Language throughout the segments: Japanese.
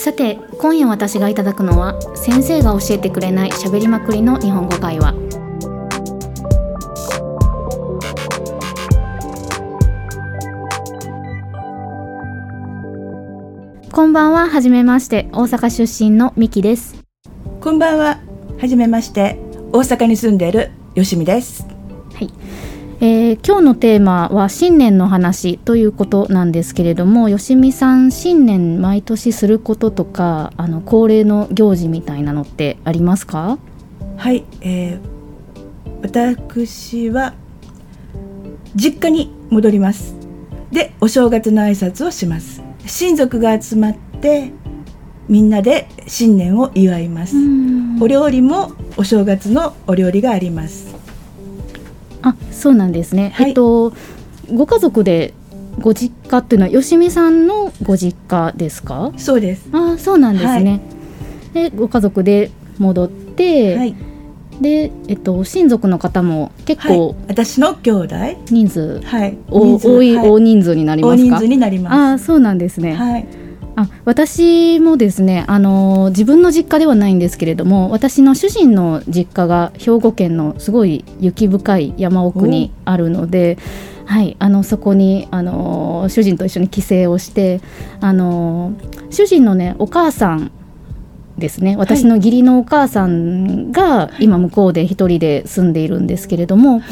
さて今夜私がいただくのは先生が教えてくれない喋りまくりの日本語会話こんばんははじめまして大阪出身のミキですこんばんは。はじめまして。大阪に住んでいるよしみです。はい、えー今日のテーマは新年の話ということなんですけれどもよしみさん新年毎年することとかあの恒例の行事みたいなのってありますか？はい、えー、私は実家に戻ります。で、お正月の挨拶をします。親族が集まってみんなで新年を祝います。お料理もお正月のお料理があります。あそうなんですね、はい。えっとご家族でご実家っていうのはよしみさんのご実家ですか？そうです。あそうなんですね、でご家族で戻って、はい、で、えっと、親族の方も結はい。構、私の兄弟、人数、はい、お人数。多い、はい。大人数になりますか？大人数になりまああそうなんですね、す。はい、あ私もですねあの自分の実家ではないんですけれども私の主人の実家が兵庫県のすごい雪深い山奥にあるので、はい、あのそこにあの主人と一緒に帰省をしてあの主人のねお母さんですね私の義理のお母さんが今向こうで一人で住んでいるんですけれども、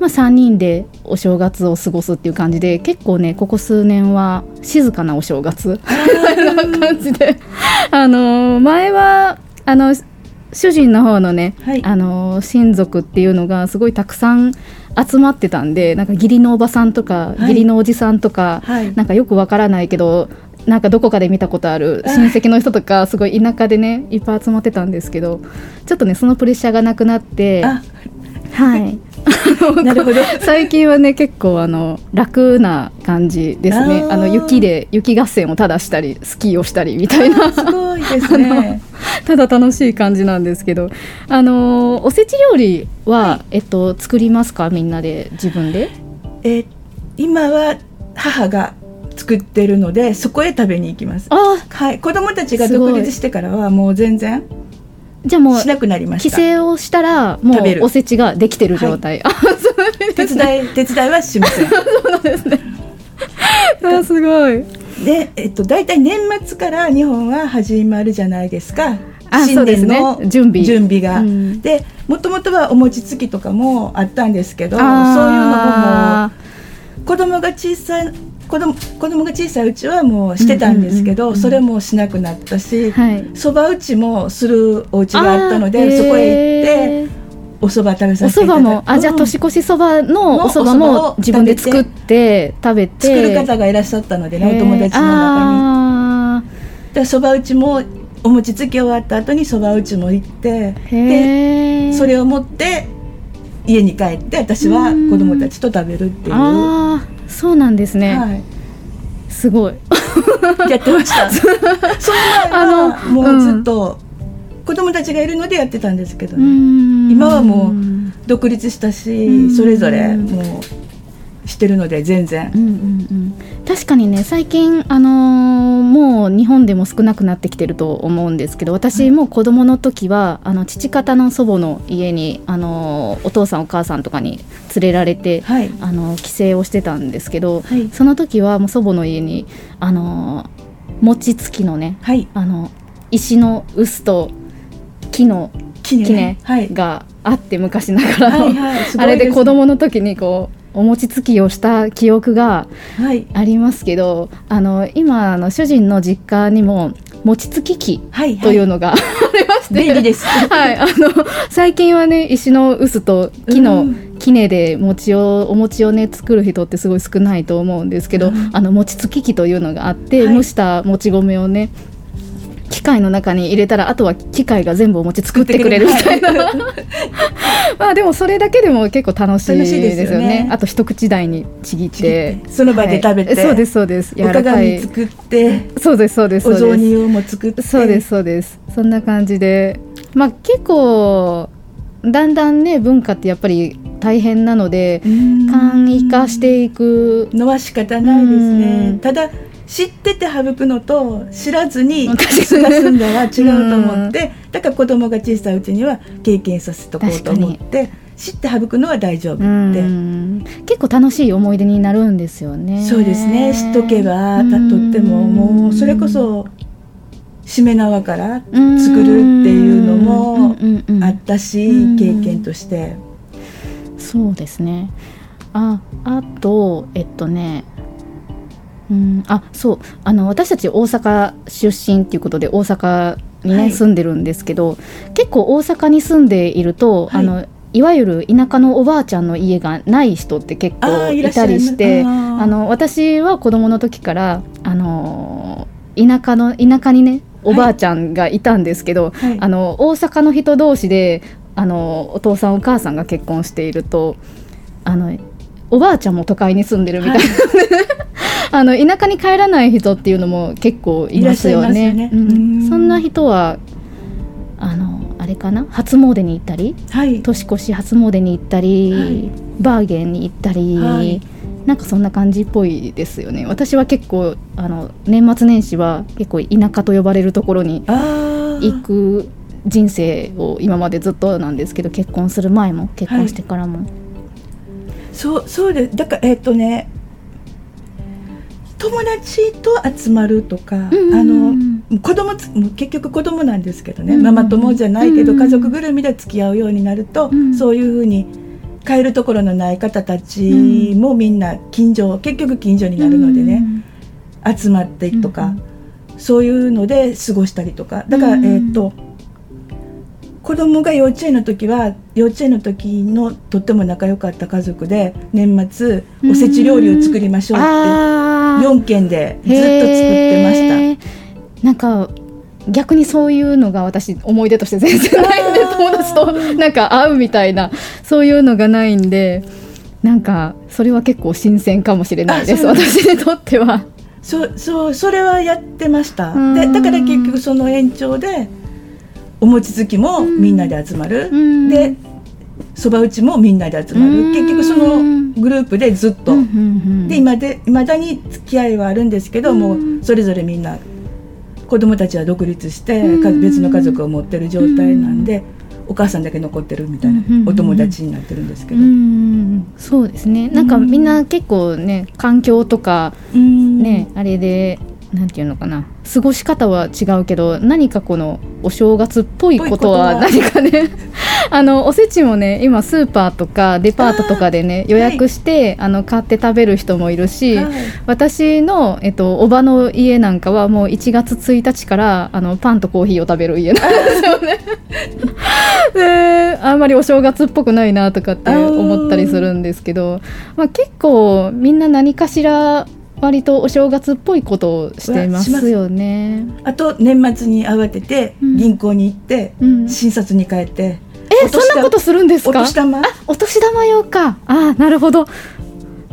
まあ、3人でお正月を過ごすっていう感じで結構ねここ数年は静かなお正月 な感じで。あの前はあの主人の方のね、はい。あの親族っていうのがすごいたくさん集まってたんでなんか義理のおばさんとか、い。義理のおじさんとか、はい。なんかよくわからないけどなんかどこかで見たことある親戚の人とかすごい田舎でねいっぱい集まってたんですけどちょっとねそのプレッシャーがなくなってあ、はい なるほど。最近はね結構あの楽な感じですね。あの雪で雪合戦をただしたりスキーをしたりみたいな。すごいですね。ただ楽しい感じなんですけど。あのおせち料理は、えっと、作りますか？みんなで自分で？えー今は母が作ってるのでそこへ食べに行きます。あはい、子供たちが独立してからはもう全然じゃあもうしなくなりま帰した。省をしたらもうおせちができてる状態、あそう手伝い手伝いはしません。なんですね。あすごい。で、えっと大体年末から日本は始まるじゃないですか。あそうですね。準備。準備が。うん。で、もともとはお餅つきとかもあったんですけど、そういうのも子供が小さい子供子供が小さいうちはもうしてたんですけど、うんうんうんうんそれもしなくなったし。ーはい。そば打ちもするお家があったのでそこへへ行ってお蕎麦食べおさせていただ蕎麦もあじゃあうん年越しそばののお蕎麦も自分で作って食べて。作る方がいらっしゃったのでねお友達の中に。あでそば打ちもお餅つき終わった後にそば打ちも行ってー。でそれを持って家に帰って私は子供たちと食べるっていう、そうなんですね、すごい。い、やってました。その前はもうずっと子供たちがいるのでやってたんですけどね、今今はもう独立したうん。しそれぞれもうしてるので全然。うんうんうん、確かにね最近、あのーもう日本でも少なくなってきてると思うんですけど私も子供の時はあの父方の祖母の家に、あのーお父さんお母さんとかに連れられて、はい。あの帰省をしてたんですけど、はい。その時はもう祖母の家に、あのー餅つきのねはい。あの石の臼と木の木ね。木ねはい。があって昔ながらの、はいはい。あれで子供の時にこうお餅つきをした記憶がはい。ありますけどあの今あの主人の実家にも餅つき機はいというのが、ありまして便利です。はい、あの最近はね石の臼と木うのん杵で餅をお餅をね作る人ってすごい少ないと思うんですけど、うん。あの餅つき機というのがあって、はい。蒸したもち米をね機械の中に入れたらあとは機械が全部お餅作ってくれるみたいな、はまあでもそれだけでも結構楽しいですすよね。あと一口大にちぎって。その場で食べて。はいそうですそうです。柔おらかい。鏡作って。そうですそうですおそうです。雑煮をも作って。そうですそうです。そんな感じで。まあ結構だんだんね文化ってやっぱり大変なのでうん。簡易化していく。のは仕方ないですうねん。ただ知ってて省くのと知らずに確かに気が済んだら違うと思ってだから子供が小さいうちには経験させとこうと思って知って省くのは大丈夫って。うん。結構楽しい思い出になるんですよね。そうですね。知っとけばうんたとってももうそれこそしめ縄から作るっていうのもあったしうん。経験として。そうですね。ああとえっとねうん。あそう。あの私たち大阪出身っていうことで大阪にね、はい。住んでるんですけど結構大阪に住んでいると、はい。あのいわゆる田舎のおばあちゃんの家がない人って結あ構ーいたりしてあの私は子供の時からあの田舎の田舎にねおばあちゃんがいたんですけど、はい。あの大阪の人同士であのお父さんお母さんが結婚しているとあのおばあちゃんも都会に住んでるみたいな、あの田舎に帰らない人っていうのも結構いますよね。うん。うん。そんな人はあのあれかな？初詣に行ったり？はい。年越し初詣に行ったり、はい。バーゲンに行ったり、はい。なんかそんな感じっぽいですよね。私は結構あの年末年始は結構田舎と呼ばれるところにあ行く人生を今までずっとなんですけど結婚する前も結婚してからも、そうそうです。だからえっ、とね友達と集まるとか、あうんの子供結局子供なんですけどね、ママ友じゃないけど、家族ぐるみで付き合うようになると、うん。そういうふうに帰るところのない方たちもみんな近所結局近所になるのでね、集まってとか、そういうので過ごしたりとか。だから、うんえっ、と子供が幼稚園の時は幼稚園の時のとっても仲良かった家族で年末おせち料理を作りましょうって4軒でずっと作ってました。なんか逆にそういうのが私思い出として全然ないんで友達と なんか会うみたいなそういうのがないんでなんかそれは結構新鮮かもしれないです私にとっては。そうそうそれはやってました。うん。でだから結局その延長でお餅つきもみんなで集まる、うん。でそば打ちもみんなで集まる、うん。結局そのグループでずっと、うんうんうんで今で未だに付き合いはあるんですけど、うん。もうそれぞれみんな子供たちは独立して、別の家族を持ってる状態なんで、お母さんだけ残ってるみたいな、うんお友達になってるんですけうど、んそうですね。なんかうんみんな結構ね環境とかうん。ね、あれでなんていうのかな過ごし方は違うけど何かこのお正月っぽいことは何かね あのおせちもね今スーパーとかデパートとかでね予約して、あの買って食べる人もいるし、はい。私の、えっと、おばの家なんかはもう1月1日からあのパンとコーヒーを食べる家なんですよね。であんまりお正月っぽくないなとかって思ったりするんですけど、まあ、結構みんな何かしら割とお正月っぽいことをしてますよね。あと年末に慌ててうん。銀行に行って、うん。診察に帰ってえそんなことするんですおか年玉？あお年玉用か。あなるほど。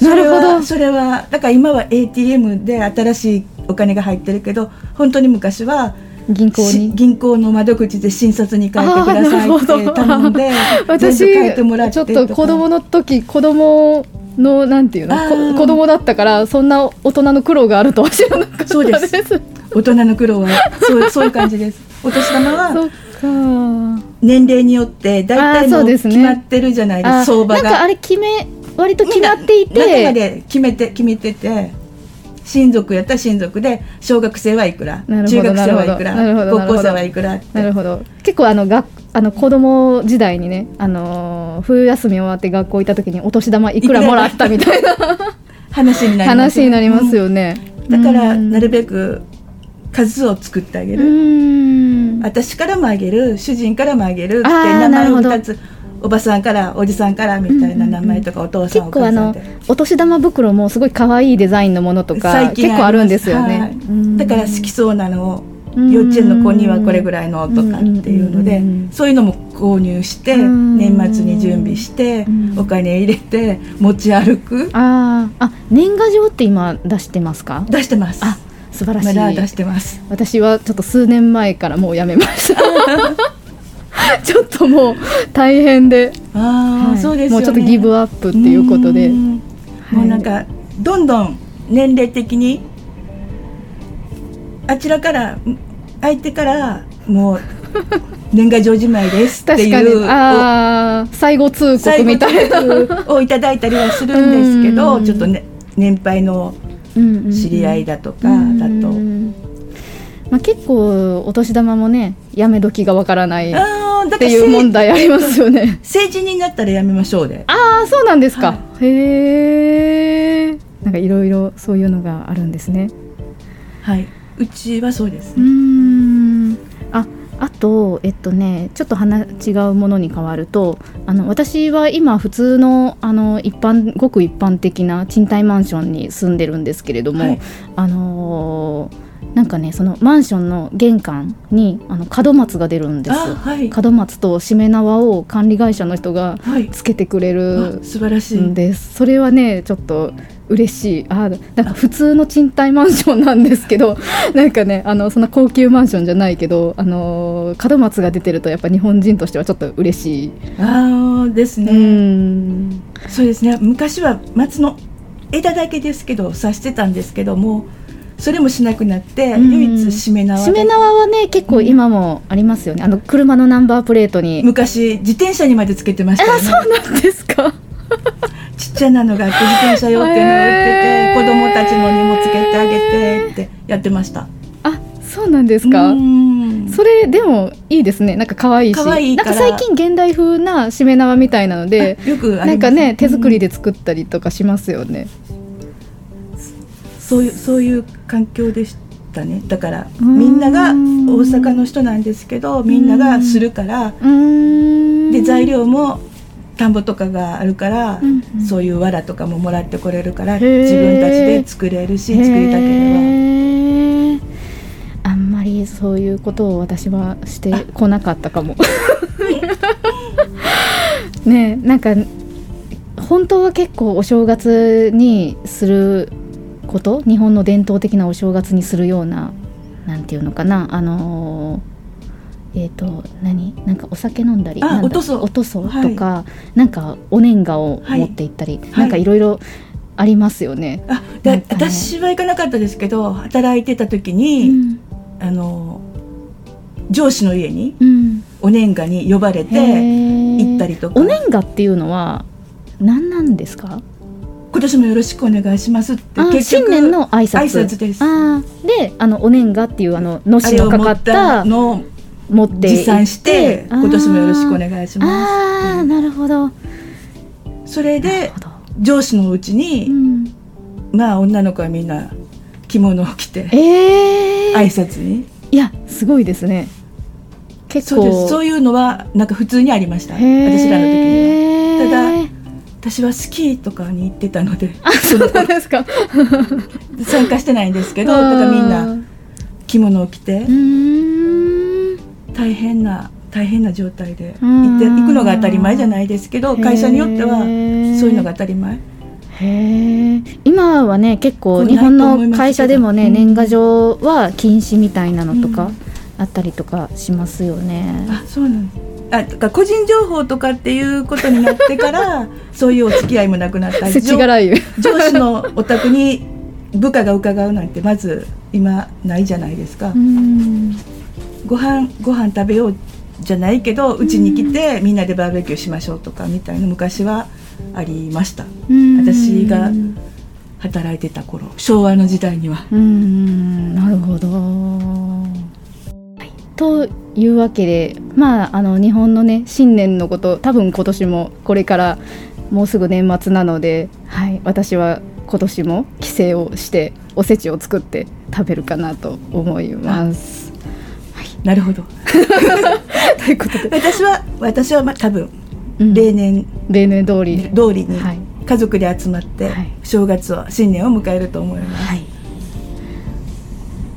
なるほど。それはだから今は ATM で新しいお金が入ってるけど本当に昔は銀行しに銀行の窓口で診察に帰ってくださいって頼んで私ちょっと子供の時子供のなんていうの子供だったからそんな大人の苦労があるとは知らなかったそうです。大人の苦労はそうそういう感じです。お年玉は年齢によって大体あーそのうですね。決まってるじゃないですか。あ相場なんかあがれ決め割と決まってい中まてで決めて決めてて親族やったら親族で小学生はいくら中学生はいくら高校生はいくらって。なるほど。結構あのがあの子供時代にね、あのー冬休み終わって学校行った時にお年玉いくらもらったみたいな 話になります話になりますよね、だからうん。なるべく数を作ってあげうる、ん。私からもあげる主人からもあげるって名前をなるほど。2つおばさんからおじさんからみたいな名前とか、お父さんお結構あのお年玉袋もすごい可愛いデザインのものとか最近結構あるんですよね、はい。うん。だから好きそうなのをうん幼稚園の子にはこれぐらいのとかっていうのでうんそういうのも購入してうん。年末に準備してうん。お金入れて持ち歩く。あー。あ年賀状って今出してますか？出してます。あ素晴らしい、まだ出してます。私はちょっと数年前からもうやめました ちょっともう大変で、ああ、はい。そうですもうちょっとギブアップっていうことで。うん。もうなんかどんどん年齢的にあちらから相手からもう 年賀状じまいですっていう最後通告みたいな。をいただいたりはするんですけどちょっとね年配の知り合いだとかだと、まあ、結構お年玉もねやめ時がわからないっていう問題ありますよね。成人になったらやめましょうで。ああそうなんですか、はへえなんかいろいろそういうのがあるんですね。はいうちはそうですうーん。ああとえっとねちょっと話違うものに変わるとあの私は今普通のあの一般ごく一般的な賃貸マンションに住んでるんですけれども、はい。あのーなんかねそのマンションの玄関にあの門松が出るんですあはい。門松としめ縄を管理会社の人がはいつけてくれるあ素晴らしい。んです。それはねちょっと嬉しい。あなんか普通の賃貸マンションなんですけど なんかねあのそんな高級マンションじゃないけどあの門松が出てるとやっぱ日本人としてはちょっと嬉しい、ああですうね、ん。そうですね。昔は松の枝だけですけど刺してたんですけどもそれもしなくなって、うん。唯一しめ縄しめ縄はね結構今もありますよね。あの車のナンバープレートに。昔自転車にまでつけてましたよあねそうなんですか。ちっちゃなのが自転車用っていうのを売ってて、へー。子供たちのにもつけてあげてってやってました。あそうなんですか。うん。それでもいいですね。なんか可愛いし。いなんか最近現代風なしめ縄みたいなのであよくなんかね手作りで、で作ったりとかしますよね、そういうそういう環境でしたね。だからうん。みんなが大阪の人なんですけどみんながするからで材料も田んぼとかがあるから、うんうん。そういう藁とかももらってこれるから自分たちで作れるし作りたければ。あんまりそういうことを私はしてこなかったかも。ねえなんか本当は結構お正月にすること日本の伝統的なお正月にするようななんていうのかなあのーえっ、と何なんかお酒飲んだりおとそおとそとか、なんかお年賀を持って行ったり、はい。なんかいろいろありますよね。あでなんかね。私は行かなかったですけど働いてた時うに、ん。あの上司の家にうん。お年賀に呼ばれて行行ったりとか。お年賀っていうのは何なんですか？今年もよろしくお願いしますってあ新年の挨拶。挨拶です。あー。であのお年賀っていうあののしのかかったのを持って持参して今年もよろしくお願いしまああなるほどすそれで上司のうちに、うん、まあ女の子はみんな着物を着てええ挨拶にいやすごいですね結構そういうのはなんか普通にありました私らの時にはただ私はスキーとかに行ってたのであ そうなんですか。参加してないんですけどだからみんな着物を着て大変な大変な状態でうん。行って行くのが当たり前じゃないですけど会社によってはそういうのが当たり前。へえ今はね結構日本の会社でもね、うん。年賀状は禁止みたいなのとかうん。あったりとかしますよね。あそうなんですあ個人情報とかっていうことになってから そういうお付き合いもなくなった。世知辛い。よ上司のお宅に部下が伺うなんてまず今ないじゃないですか、うん。ご飯ご飯食べようじゃないけどうちに来てみんなでバーベキューしましょうとかみたいな昔はありました。うん。私が働いてた頃昭和の時代には。うん。なるほど。はいというわけでまああの日本のね新年のこと多分今年もこれからもうすぐ年末なので、はい、私は今年も帰省をしておせちを作って食べるかなと思います。なるほど。ということで、私は私はまあ多分うん。例年例年通り通りにはい。家族で集まってはい。正月を新年を迎えると思います、はい、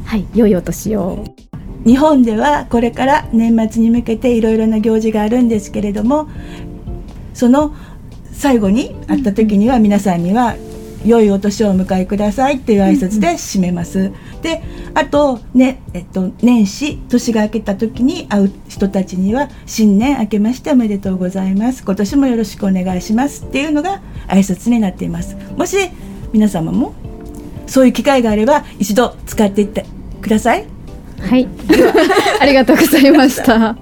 はい、良いお年を。日本ではこれから年末に向けていろいろな行事があるんですけれどもその最後に会った時には皆さんには「良いお年をお迎えください」っていう挨拶で締めます。であと,、ねえっと、年始年が明けた時に会う人たちには「新年明けましておめでとうございます今年もよろしくお願いします」っていうのが挨拶になっています。もし皆様もそういう機会があれば一度使っていってくださいはい。ありがとうございました。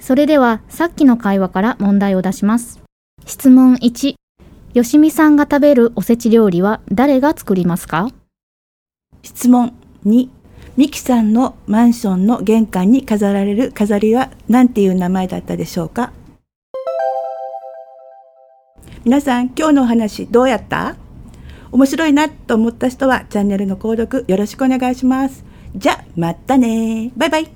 それではさっきの会話から問題を出します。質問1よしみさんが食べるおせち料理は誰が作りますか？質問2ミキさんのマンションの玄関に飾られる飾りは何ていう名前だったでしょうか？皆さん今日のお話どうやった？面白いなと思った人はチャンネルの購読よろしくお願いします。じゃまたねバイバイ